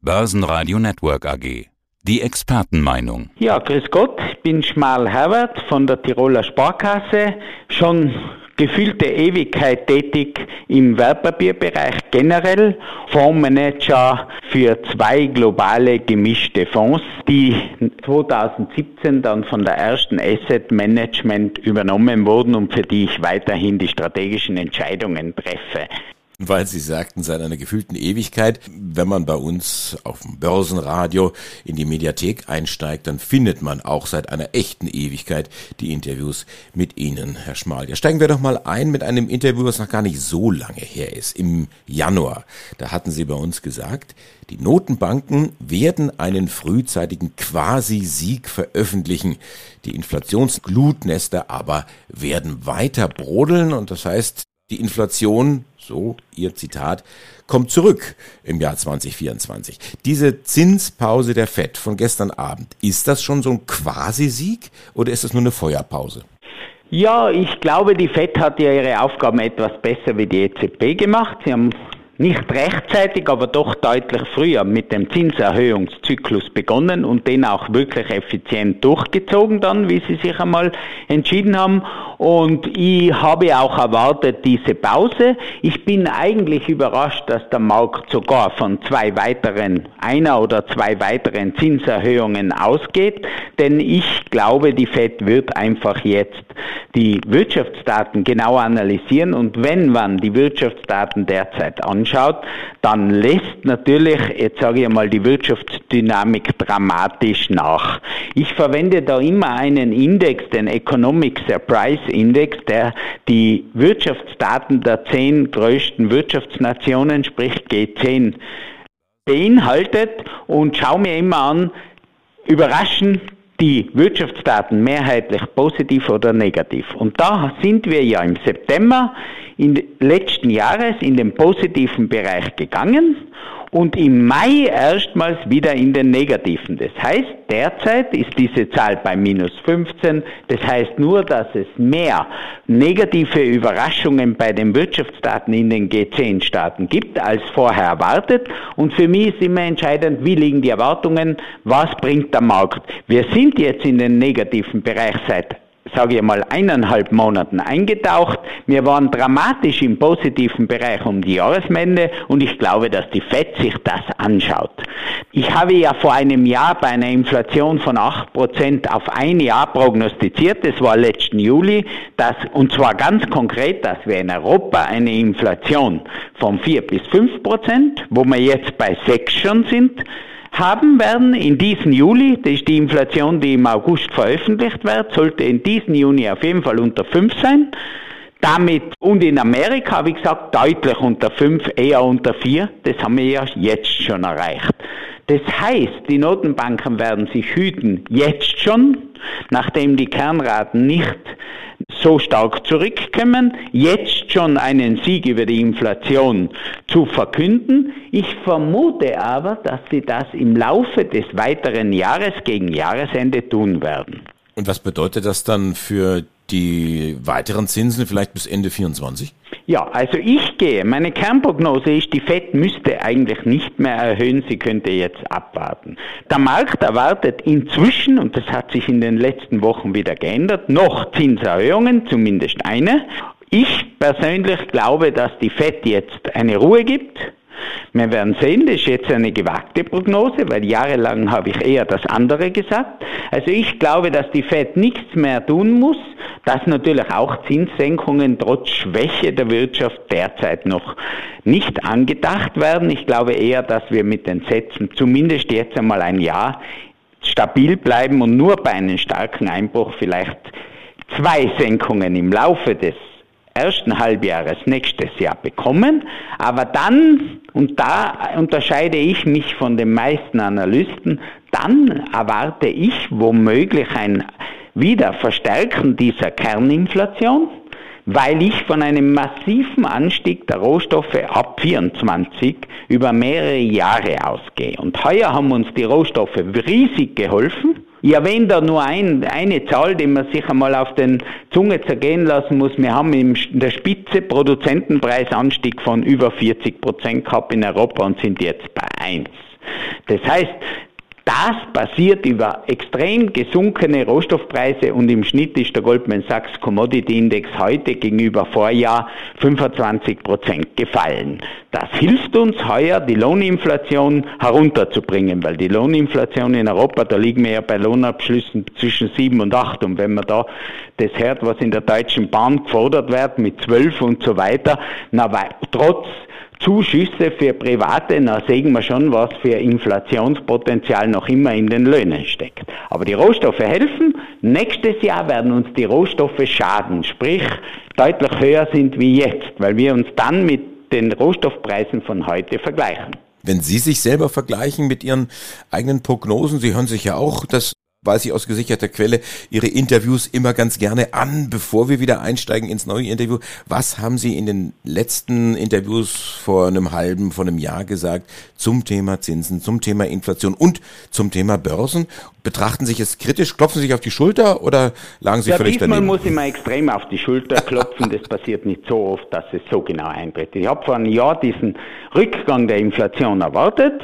Börsenradio Network AG. Die Expertenmeinung. Ja, grüß Gott, ich bin Schmal Herbert von der Tiroler Sparkasse. Schon gefühlte Ewigkeit tätig im Wertpapierbereich generell, Fondsmanager für zwei globale gemischte Fonds, die 2017 dann von der ersten Asset Management übernommen wurden und für die ich weiterhin die strategischen Entscheidungen treffe weil Sie sagten, seit einer gefühlten Ewigkeit. Wenn man bei uns auf dem Börsenradio in die Mediathek einsteigt, dann findet man auch seit einer echten Ewigkeit die Interviews mit Ihnen, Herr Schmal. Ja, steigen wir doch mal ein mit einem Interview, was noch gar nicht so lange her ist. Im Januar. Da hatten Sie bei uns gesagt, die Notenbanken werden einen frühzeitigen Quasi-Sieg veröffentlichen. Die Inflationsglutnester aber werden weiter brodeln und das heißt, die Inflation, so Ihr Zitat, kommt zurück im Jahr 2024. Diese Zinspause der FED von gestern Abend, ist das schon so ein Quasi-Sieg oder ist das nur eine Feuerpause? Ja, ich glaube, die FED hat ja ihre Aufgaben etwas besser wie die EZB gemacht. Sie haben nicht rechtzeitig, aber doch deutlich früher mit dem Zinserhöhungszyklus begonnen und den auch wirklich effizient durchgezogen dann, wie Sie sich einmal entschieden haben. Und ich habe auch erwartet diese Pause. Ich bin eigentlich überrascht, dass der Markt sogar von zwei weiteren, einer oder zwei weiteren Zinserhöhungen ausgeht, denn ich glaube, die Fed wird einfach jetzt die Wirtschaftsdaten genau analysieren und wenn man die Wirtschaftsdaten derzeit anschaut, dann lässt natürlich, jetzt sage ich mal, die Wirtschaftsdynamik dramatisch nach. Ich verwende da immer einen Index, den Economic Surprise Index, der die Wirtschaftsdaten der zehn größten Wirtschaftsnationen, sprich G10, beinhaltet und schaue mir immer an, überraschen die Wirtschaftsdaten mehrheitlich positiv oder negativ. Und da sind wir ja im September in letzten Jahres in den positiven Bereich gegangen und im Mai erstmals wieder in den negativen. Das heißt, derzeit ist diese Zahl bei minus 15. Das heißt nur, dass es mehr negative Überraschungen bei den Wirtschaftsdaten in den G10-Staaten gibt, als vorher erwartet. Und für mich ist immer entscheidend, wie liegen die Erwartungen, was bringt der Markt. Wir sind jetzt in den negativen Bereich seit sage ich mal, eineinhalb Monaten eingetaucht. Wir waren dramatisch im positiven Bereich um die Jahreswende und ich glaube, dass die FED sich das anschaut. Ich habe ja vor einem Jahr bei einer Inflation von 8% auf ein Jahr prognostiziert, das war letzten Juli, dass, und zwar ganz konkret, dass wir in Europa eine Inflation von 4 bis 5%, wo wir jetzt bei 6 schon sind, haben werden in diesem Juli, das ist die Inflation, die im August veröffentlicht wird, sollte in diesem Juni auf jeden Fall unter 5 sein. Damit, und in Amerika ich gesagt, deutlich unter 5, eher unter 4. Das haben wir ja jetzt schon erreicht. Das heißt, die Notenbanken werden sich hüten, jetzt schon, nachdem die Kernraten nicht so stark zurückkommen, jetzt schon einen Sieg über die Inflation zu verkünden. Ich vermute aber, dass sie das im Laufe des weiteren Jahres gegen Jahresende tun werden. Und was bedeutet das dann für die weiteren Zinsen vielleicht bis Ende 24? Ja, also ich gehe, meine Kernprognose ist, die FED müsste eigentlich nicht mehr erhöhen, sie könnte jetzt abwarten. Der Markt erwartet inzwischen, und das hat sich in den letzten Wochen wieder geändert, noch Zinserhöhungen, zumindest eine. Ich persönlich glaube, dass die FED jetzt eine Ruhe gibt, wir werden sehen, das ist jetzt eine gewagte Prognose, weil jahrelang habe ich eher das andere gesagt. Also ich glaube, dass die Fed nichts mehr tun muss, dass natürlich auch Zinssenkungen trotz Schwäche der Wirtschaft derzeit noch nicht angedacht werden. Ich glaube eher, dass wir mit den Sätzen zumindest jetzt einmal ein Jahr stabil bleiben und nur bei einem starken Einbruch vielleicht zwei Senkungen im Laufe des ersten Halbjahres nächstes Jahr bekommen. Aber dann, und da unterscheide ich mich von den meisten Analysten, dann erwarte ich womöglich ein Wiederverstärken dieser Kerninflation, weil ich von einem massiven Anstieg der Rohstoffe ab 24 über mehrere Jahre ausgehe. Und heuer haben uns die Rohstoffe riesig geholfen. Ich erwähne da nur ein, eine Zahl, die man sich einmal auf den Zunge zergehen lassen muss. Wir haben in der Spitze Produzentenpreisanstieg von über 40 Prozent gehabt in Europa und sind jetzt bei 1. Das heißt, das passiert über extrem gesunkene Rohstoffpreise und im Schnitt ist der Goldman Sachs Commodity Index heute gegenüber Vorjahr 25 Prozent gefallen. Das hilft uns heuer, die Lohninflation herunterzubringen, weil die Lohninflation in Europa, da liegen wir ja bei Lohnabschlüssen zwischen 7 und 8 und wenn man da das hört, was in der Deutschen Bahn gefordert wird mit 12 und so weiter, na, trotz Zuschüsse für Private, da sehen wir schon, was für Inflationspotenzial noch immer in den Löhnen steckt. Aber die Rohstoffe helfen. Nächstes Jahr werden uns die Rohstoffe schaden, sprich deutlich höher sind wie jetzt, weil wir uns dann mit den Rohstoffpreisen von heute vergleichen. Wenn Sie sich selber vergleichen mit Ihren eigenen Prognosen, Sie hören sich ja auch das weiß ich aus gesicherter Quelle, Ihre Interviews immer ganz gerne an, bevor wir wieder einsteigen ins neue Interview. Was haben Sie in den letzten Interviews vor einem halben, vor einem Jahr gesagt zum Thema Zinsen, zum Thema Inflation und zum Thema Börsen? Betrachten Sie sich es kritisch, klopfen Sie sich auf die Schulter oder lagen Sie ja, völlig diesmal daneben? muss ich mal extrem auf die Schulter klopfen. Das passiert nicht so oft, dass es so genau eintritt. Ich habe vor einem Jahr diesen Rückgang der Inflation erwartet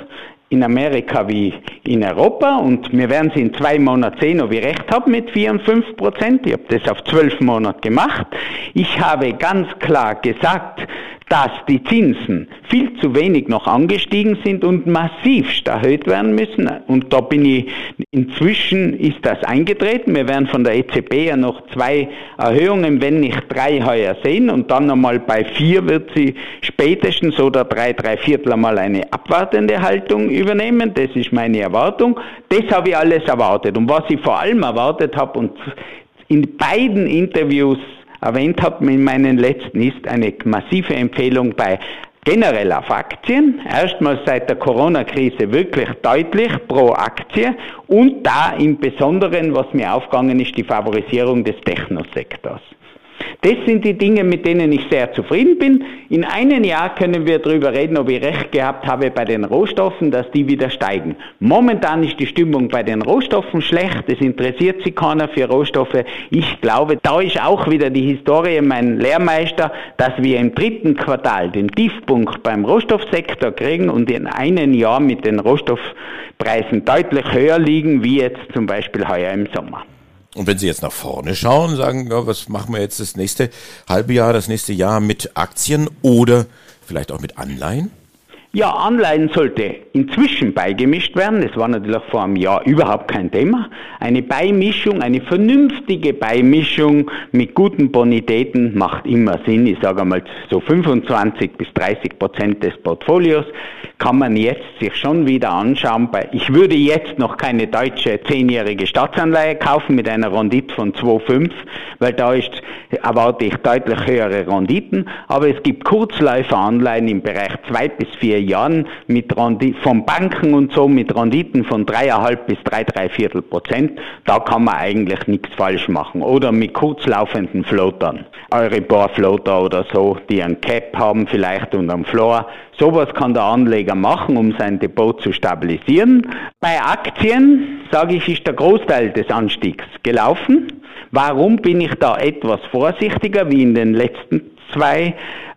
in Amerika wie in Europa und wir werden sie in zwei Monaten sehen, ob ich recht habe mit 4 und 5 Prozent. Ich habe das auf zwölf Monate gemacht. Ich habe ganz klar gesagt, dass die Zinsen viel zu wenig noch angestiegen sind und massiv erhöht werden müssen. Und da bin ich, inzwischen ist das eingetreten. Wir werden von der EZB ja noch zwei Erhöhungen, wenn nicht drei heuer sehen. Und dann nochmal bei vier wird sie spätestens oder drei, drei Viertel einmal eine abwartende Haltung übernehmen. Das ist meine Erwartung. Das habe ich alles erwartet. Und was ich vor allem erwartet habe und in beiden Interviews erwähnt habe in meinen letzten, ist eine massive Empfehlung bei generell auf Aktien. Erstmals seit der Corona-Krise wirklich deutlich pro Aktie und da im Besonderen, was mir aufgegangen ist, die Favorisierung des Technosektors. Das sind die Dinge, mit denen ich sehr zufrieden bin. In einem Jahr können wir darüber reden, ob ich recht gehabt habe bei den Rohstoffen, dass die wieder steigen. Momentan ist die Stimmung bei den Rohstoffen schlecht. Es interessiert sich keiner für Rohstoffe. Ich glaube, da ist auch wieder die Historie mein Lehrmeister, dass wir im dritten Quartal den Tiefpunkt beim Rohstoffsektor kriegen und in einem Jahr mit den Rohstoffpreisen deutlich höher liegen, wie jetzt zum Beispiel heuer im Sommer. Und wenn Sie jetzt nach vorne schauen, sagen, ja, was machen wir jetzt das nächste halbe Jahr, das nächste Jahr mit Aktien oder vielleicht auch mit Anleihen? Ja, Anleihen sollte inzwischen beigemischt werden. Das war natürlich vor einem Jahr überhaupt kein Thema. Eine Beimischung, eine vernünftige Beimischung mit guten Bonitäten macht immer Sinn. Ich sage einmal so 25 bis 30 Prozent des Portfolios kann man jetzt sich schon wieder anschauen. Ich würde jetzt noch keine deutsche zehnjährige Staatsanleihe kaufen mit einer Rendite von 2,5, weil da ist, erwarte ich deutlich höhere Renditen. Aber es gibt Kurzläuferanleihen im Bereich zwei bis vier Jahren mit Rendite, von Banken und so mit Renditen von dreieinhalb bis drei, drei Viertel Prozent. Da kann man eigentlich nichts falsch machen. Oder mit kurzlaufenden Floatern. Euribor-Floater oder so, die ein Cap haben vielleicht und am Floor. Sowas kann der Anleger machen, um sein Depot zu stabilisieren. Bei Aktien, sage ich, ist der Großteil des Anstiegs gelaufen. Warum bin ich da etwas vorsichtiger wie in den letzten zwei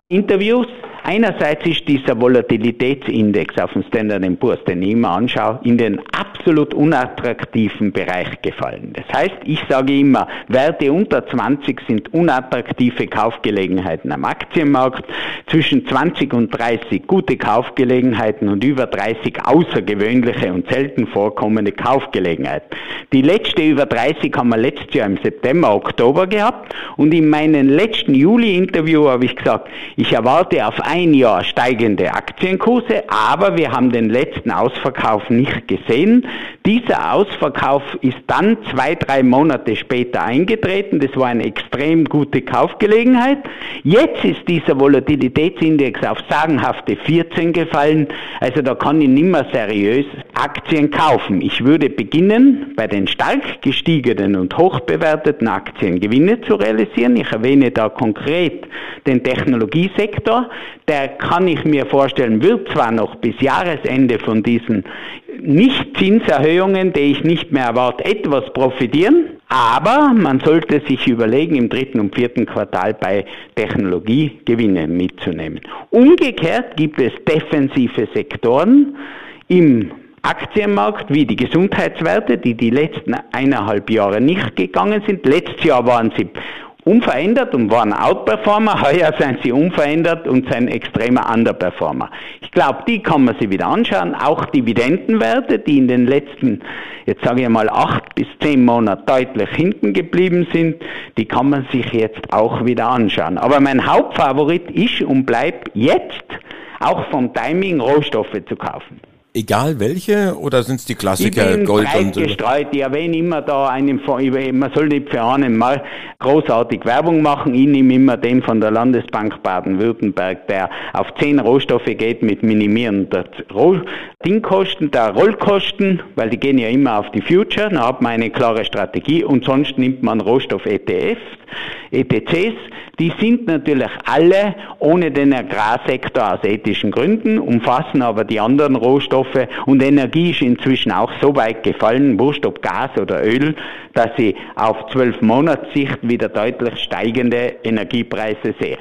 Interviews? Einerseits ist dieser Volatilitätsindex auf dem Standard Poor's, den ich immer anschaue, in den absolut unattraktiven Bereich gefallen. Das heißt, ich sage immer, Werte unter 20 sind unattraktive Kaufgelegenheiten am Aktienmarkt, zwischen 20 und 30 gute Kaufgelegenheiten und über 30 außergewöhnliche und selten vorkommende Kaufgelegenheiten. Die letzte über 30 haben wir letztes Jahr im September, Oktober gehabt und in meinem letzten Juli-Interview habe ich gesagt, ich erwarte auf ein Jahr steigende Aktienkurse, aber wir haben den letzten Ausverkauf nicht gesehen. Dieser Ausverkauf ist dann zwei, drei Monate später eingetreten. Das war eine extrem gute Kaufgelegenheit. Jetzt ist dieser Volatilitätsindex auf sagenhafte 14 gefallen. Also da kann ich nimmer seriös Aktien kaufen. Ich würde beginnen, bei den stark gestiegenen und hochbewerteten Aktien Gewinne zu realisieren. Ich erwähne da konkret den Technologiesektor der kann ich mir vorstellen, wird zwar noch bis Jahresende von diesen Nicht-Zinserhöhungen, die ich nicht mehr erwarte, etwas profitieren, aber man sollte sich überlegen, im dritten und vierten Quartal bei Technologie Gewinne mitzunehmen. Umgekehrt gibt es defensive Sektoren im Aktienmarkt wie die Gesundheitswerte, die die letzten eineinhalb Jahre nicht gegangen sind. Letztes Jahr waren sie unverändert und waren Outperformer, heuer sind sie unverändert und sind extremer Underperformer. Ich glaube, die kann man sich wieder anschauen, auch Dividendenwerte, die in den letzten, jetzt sage ich mal, acht bis zehn Monaten deutlich hinten geblieben sind, die kann man sich jetzt auch wieder anschauen. Aber mein Hauptfavorit ist und bleibt jetzt auch vom Timing Rohstoffe zu kaufen. Egal welche oder sind es die Klassiker ich bin Gold breit und gestreut. Ich erwähne immer da einen von, man soll nicht für einen mal großartig Werbung machen. Ich nehme immer den von der Landesbank Baden-Württemberg, der auf zehn Rohstoffe geht mit Minimieren der Roh Dingkosten, der Rollkosten, weil die gehen ja immer auf die Future. Da hat man eine klare Strategie und sonst nimmt man Rohstoff-ETFs, ETCs. Die sind natürlich alle ohne den Agrarsektor aus ethischen Gründen, umfassen aber die anderen Rohstoffe und Energie ist inzwischen auch so weit gefallen, wurscht ob Gas oder Öl, dass sie auf zwölf Monatssicht wieder deutlich steigende Energiepreise sehen.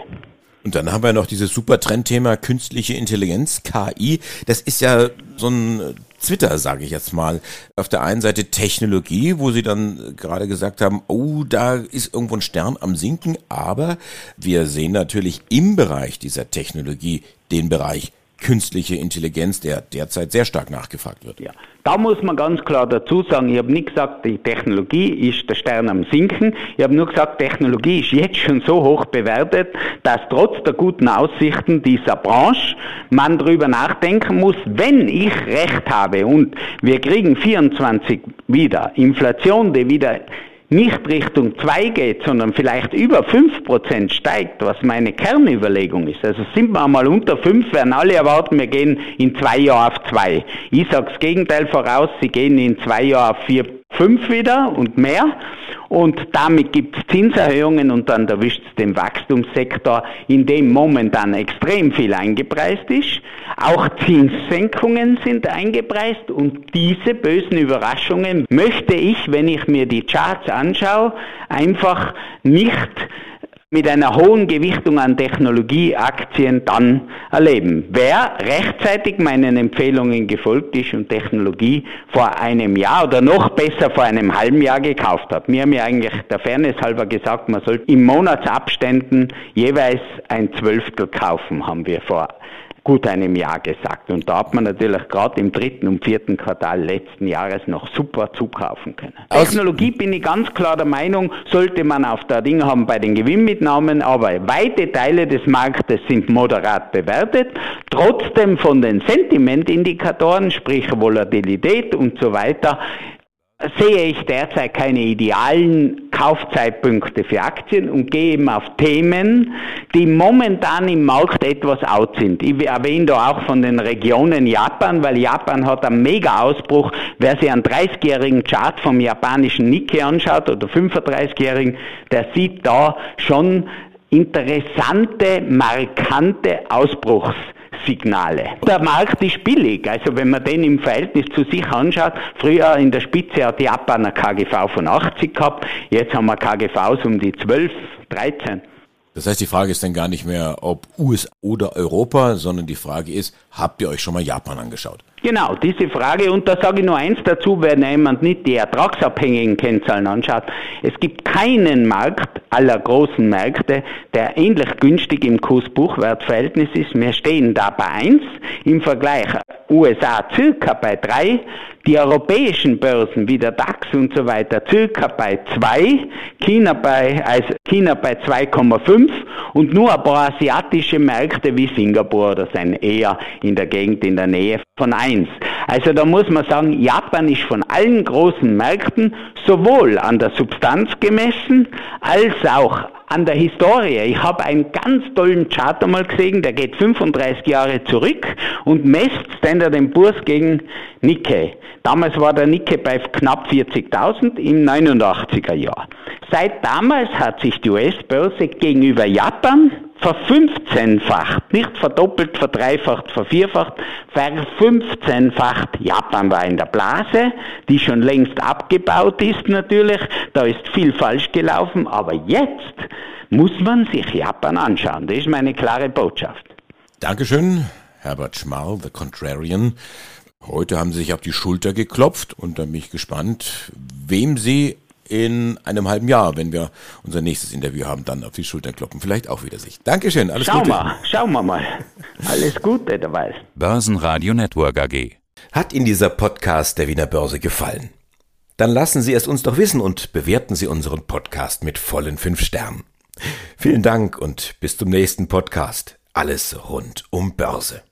Und dann haben wir noch dieses super Trendthema künstliche Intelligenz, KI. Das ist ja so ein Twitter, sage ich jetzt mal. Auf der einen Seite Technologie, wo Sie dann gerade gesagt haben, oh, da ist irgendwo ein Stern am Sinken, aber wir sehen natürlich im Bereich dieser Technologie den Bereich künstliche Intelligenz, der derzeit sehr stark nachgefragt wird. Ja, da muss man ganz klar dazu sagen, ich habe nicht gesagt, die Technologie ist der Stern am Sinken. Ich habe nur gesagt, Technologie ist jetzt schon so hoch bewertet, dass trotz der guten Aussichten dieser Branche man darüber nachdenken muss, wenn ich recht habe und wir kriegen 24 wieder Inflation, die wieder nicht Richtung 2 geht, sondern vielleicht über 5% steigt, was meine Kernüberlegung ist. Also sind wir einmal unter 5, werden alle erwarten, wir gehen in zwei Jahren auf 2. Ich sage das Gegenteil voraus, sie gehen in zwei Jahren auf 4, 5 wieder und mehr. Und damit gibt es Zinserhöhungen und dann erwischt es den Wachstumssektor, in dem momentan extrem viel eingepreist ist. Auch Zinssenkungen sind eingepreist und diese bösen Überraschungen möchte ich, wenn ich mir die Charts anschaue, einfach nicht mit einer hohen Gewichtung an Technologieaktien dann erleben. Wer rechtzeitig meinen Empfehlungen gefolgt ist und Technologie vor einem Jahr oder noch besser vor einem halben Jahr gekauft hat. Mir haben ja eigentlich der Fairness halber gesagt, man soll im Monatsabständen jeweils ein Zwölftel kaufen, haben wir vor gut einem Jahr gesagt. Und da hat man natürlich gerade im dritten und vierten Quartal letzten Jahres noch super zukaufen können. Aus Technologie bin ich ganz klar der Meinung, sollte man auf der Ding haben bei den Gewinnmitnahmen, aber weite Teile des Marktes sind moderat bewertet. Trotzdem von den Sentimentindikatoren, sprich Volatilität und so weiter, sehe ich derzeit keine idealen Kaufzeitpunkte für Aktien und gehe eben auf Themen, die momentan im Markt etwas out sind. Ich erwähne da auch von den Regionen Japan, weil Japan hat einen Mega-Ausbruch. Wer sich einen 30-jährigen Chart vom japanischen Nikkei anschaut oder 35-jährigen, der sieht da schon interessante, markante Ausbruchs. Signale. Der Markt ist billig, also wenn man den im Verhältnis zu sich anschaut, früher in der Spitze hat Japan eine KGV von 80 gehabt, jetzt haben wir KGVs um die 12, 13. Das heißt, die Frage ist dann gar nicht mehr, ob USA oder Europa, sondern die Frage ist, habt ihr euch schon mal Japan angeschaut? Genau, diese Frage, und da sage ich nur eins dazu, wenn jemand nicht die ertragsabhängigen Kennzahlen anschaut. Es gibt keinen Markt aller großen Märkte, der ähnlich günstig im Kurs-Buchwert-Verhältnis ist. Wir stehen da bei eins im Vergleich USA circa bei drei, die europäischen Börsen wie der DAX und so weiter circa bei zwei, China bei, also China bei 2,5 und nur ein paar asiatische Märkte wie Singapur oder sein eher in der Gegend in der Nähe von eins. Also da muss man sagen, Japan ist von allen großen Märkten sowohl an der Substanz gemessen als auch an der Historie. Ich habe einen ganz tollen Chart einmal gesehen, der geht 35 Jahre zurück und messt Standard Poor's gegen Nikkei. Damals war der Nikkei bei knapp 40.000 im 89er Jahr. Seit damals hat sich die US-Börse gegenüber Japan verfünfzehnfacht, nicht verdoppelt, verdreifacht, vervierfacht, verfünfzehnfacht. Japan war in der Blase, die schon längst abgebaut ist natürlich, da ist viel falsch gelaufen, aber jetzt muss man sich Japan anschauen. Das ist meine klare Botschaft. Dankeschön, Herbert Schmarl, The Contrarian. Heute haben Sie sich auf die Schulter geklopft und dann bin ich gespannt, wem Sie in einem halben Jahr, wenn wir unser nächstes Interview haben, dann auf die Schulter kloppen. Vielleicht auch wieder sich. Dankeschön, alles Schau Gute. mal, schauen wir mal. Alles Gute dabei. Börsenradio Network AG. Hat Ihnen dieser Podcast der Wiener Börse gefallen? Dann lassen Sie es uns doch wissen und bewerten Sie unseren Podcast mit vollen fünf Sternen. Vielen Dank und bis zum nächsten Podcast. Alles rund um Börse.